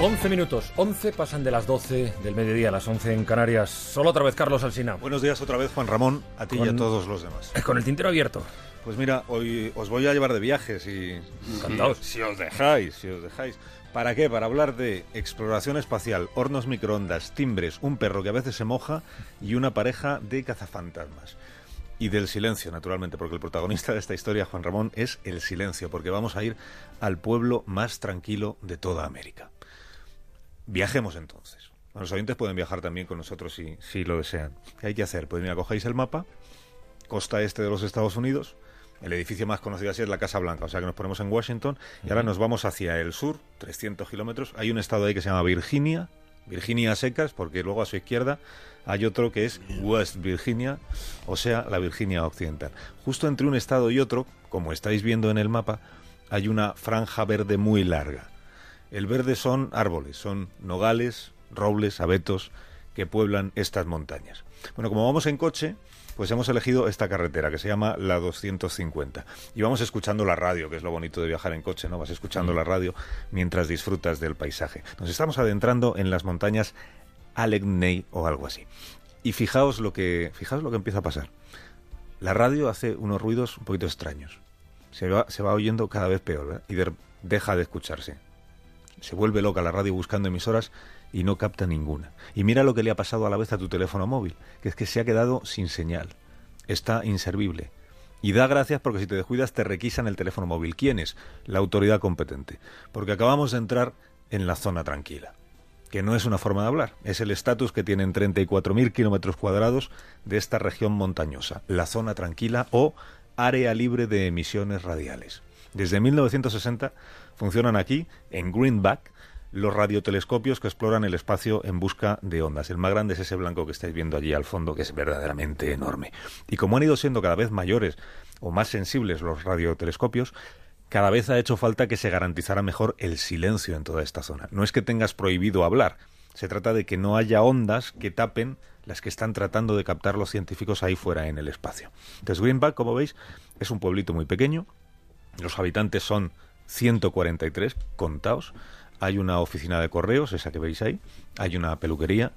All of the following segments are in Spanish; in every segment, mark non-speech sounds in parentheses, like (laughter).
11 minutos, 11 pasan de las 12 del mediodía a las 11 en Canarias. Solo otra vez Carlos Alsina. Buenos días otra vez Juan Ramón, a ti y a todos los demás. Con el tintero abierto. Pues mira, hoy os voy a llevar de viajes y... Encantados. Si os dejáis, si os dejáis. ¿Para qué? Para hablar de exploración espacial, hornos microondas, timbres, un perro que a veces se moja y una pareja de cazafantasmas. Y del silencio, naturalmente, porque el protagonista de esta historia, Juan Ramón, es el silencio, porque vamos a ir al pueblo más tranquilo de toda América. Viajemos entonces. Los oyentes pueden viajar también con nosotros si, si lo desean. ¿Qué hay que hacer? Pues mira, cogéis el mapa, costa este de los Estados Unidos, el edificio más conocido así es la Casa Blanca, o sea que nos ponemos en Washington y ahora nos vamos hacia el sur, 300 kilómetros. Hay un estado ahí que se llama Virginia, Virginia secas, porque luego a su izquierda hay otro que es West Virginia, o sea, la Virginia occidental. Justo entre un estado y otro, como estáis viendo en el mapa, hay una franja verde muy larga. El verde son árboles, son nogales, robles, abetos que pueblan estas montañas. Bueno, como vamos en coche, pues hemos elegido esta carretera que se llama la 250. Y vamos escuchando la radio, que es lo bonito de viajar en coche, ¿no? Vas escuchando la radio mientras disfrutas del paisaje. Nos estamos adentrando en las montañas Allegheny o algo así. Y fijaos lo que, fijaos lo que empieza a pasar. La radio hace unos ruidos un poquito extraños. Se va, se va oyendo cada vez peor, ¿verdad? Y deja de escucharse se vuelve loca la radio buscando emisoras y no capta ninguna. Y mira lo que le ha pasado a la vez a tu teléfono móvil, que es que se ha quedado sin señal. Está inservible. Y da gracias porque si te descuidas te requisan el teléfono móvil. ¿Quién es? La autoridad competente. Porque acabamos de entrar en la zona tranquila. Que no es una forma de hablar, es el estatus que tienen 34.000 kilómetros cuadrados de esta región montañosa, la zona tranquila o área libre de emisiones radiales. Desde 1960 funcionan aquí, en Greenback, los radiotelescopios que exploran el espacio en busca de ondas. El más grande es ese blanco que estáis viendo allí al fondo, que es verdaderamente enorme. Y como han ido siendo cada vez mayores o más sensibles los radiotelescopios, cada vez ha hecho falta que se garantizara mejor el silencio en toda esta zona. No es que tengas prohibido hablar, se trata de que no haya ondas que tapen las que están tratando de captar los científicos ahí fuera en el espacio. Entonces Greenback, como veis, es un pueblito muy pequeño, los habitantes son 143 contados. Hay una oficina de correos, esa que veis ahí. Hay una peluquería.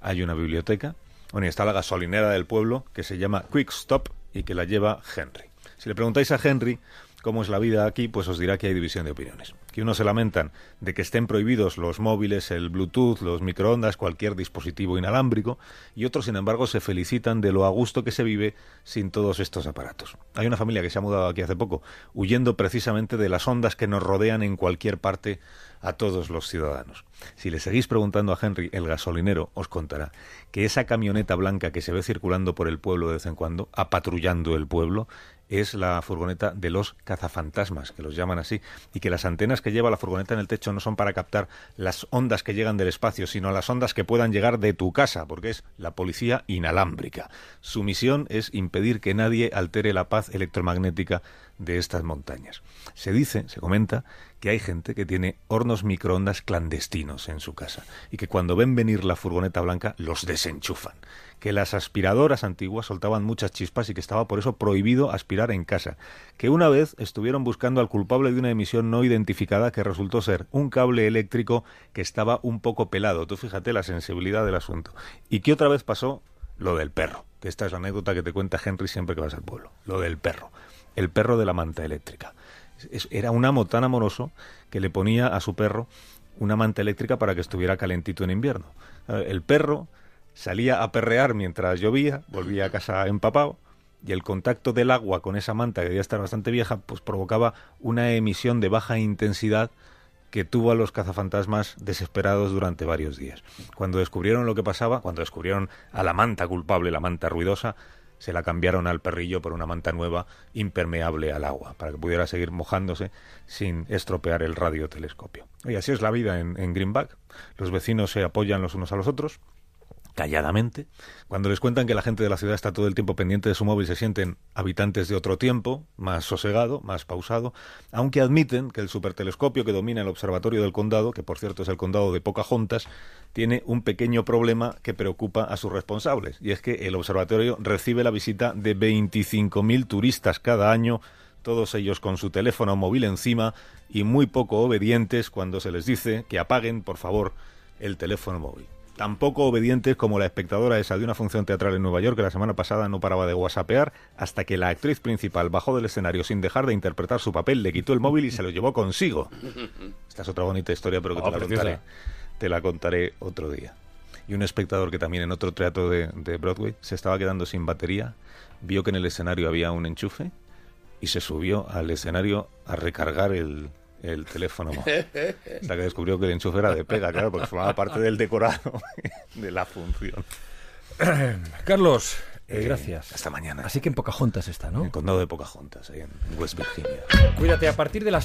Hay una biblioteca. Bueno, y está la gasolinera del pueblo que se llama Quick Stop y que la lleva Henry. Si le preguntáis a Henry cómo es la vida aquí, pues os dirá que hay división de opiniones. Que unos se lamentan de que estén prohibidos los móviles, el Bluetooth, los microondas, cualquier dispositivo inalámbrico, y otros, sin embargo, se felicitan de lo a gusto que se vive sin todos estos aparatos. Hay una familia que se ha mudado aquí hace poco, huyendo precisamente de las ondas que nos rodean en cualquier parte a todos los ciudadanos. Si le seguís preguntando a Henry, el gasolinero, os contará que esa camioneta blanca que se ve circulando por el pueblo de vez en cuando, apatrullando el pueblo, es la furgoneta de los cazafantasmas, que los llaman así, y que las antenas que lleva la furgoneta en el techo no son para captar las ondas que llegan del espacio, sino las ondas que puedan llegar de tu casa, porque es la policía inalámbrica. Su misión es impedir que nadie altere la paz electromagnética de estas montañas. Se dice, se comenta, que hay gente que tiene hornos microondas clandestinos en su casa y que cuando ven venir la furgoneta blanca los desenchufan, que las aspiradoras antiguas soltaban muchas chispas y que estaba por eso prohibido aspirar en casa, que una vez estuvieron buscando al culpable de una emisión no identificada que resultó ser un cable eléctrico que estaba un poco pelado, tú fíjate la sensibilidad del asunto, y que otra vez pasó lo del perro, que esta es la anécdota que te cuenta Henry siempre que vas al pueblo, lo del perro el perro de la manta eléctrica. Era un amo tan amoroso que le ponía a su perro una manta eléctrica para que estuviera calentito en invierno. Eh, el perro salía a perrear mientras llovía, volvía a casa empapado, y el contacto del agua con esa manta, que debía estar bastante vieja, pues provocaba una emisión de baja intensidad que tuvo a los cazafantasmas desesperados durante varios días. Cuando descubrieron lo que pasaba, cuando descubrieron a la manta culpable, la manta ruidosa, se la cambiaron al perrillo por una manta nueva impermeable al agua, para que pudiera seguir mojándose sin estropear el radiotelescopio. Y así es la vida en, en Greenback. Los vecinos se apoyan los unos a los otros, calladamente. Cuando les cuentan que la gente de la ciudad está todo el tiempo pendiente de su móvil, se sienten habitantes de otro tiempo, más sosegado, más pausado, aunque admiten que el supertelescopio que domina el observatorio del condado, que por cierto es el condado de Pocahontas, tiene un pequeño problema que preocupa a sus responsables, y es que el observatorio recibe la visita de 25.000 turistas cada año todos ellos con su teléfono móvil encima y muy poco obedientes cuando se les dice que apaguen, por favor, el teléfono móvil. Tampoco obedientes como la espectadora esa de una función teatral en Nueva York que la semana pasada no paraba de whatsappear hasta que la actriz principal bajó del escenario sin dejar de interpretar su papel, le quitó el móvil y se lo llevó consigo. (laughs) Esta es otra bonita historia, pero que te, Oh, la contaré, te la contaré otro día. Y un espectador que también en otro teatro de, de Broadway se estaba quedando sin batería, vio que en el escenario había un enchufe y se subió al escenario a recargar el, el teléfono. (laughs) Hasta que descubrió que el enchufe era de pega, claro, porque formaba parte del decorado (laughs) de la función. (coughs) Carlos, eh, gracias. Hasta mañana. Así que en Pocahontas está, En ¿no? el condado de Pocahontas, ahí en West Virginia. Cuídate a partir de las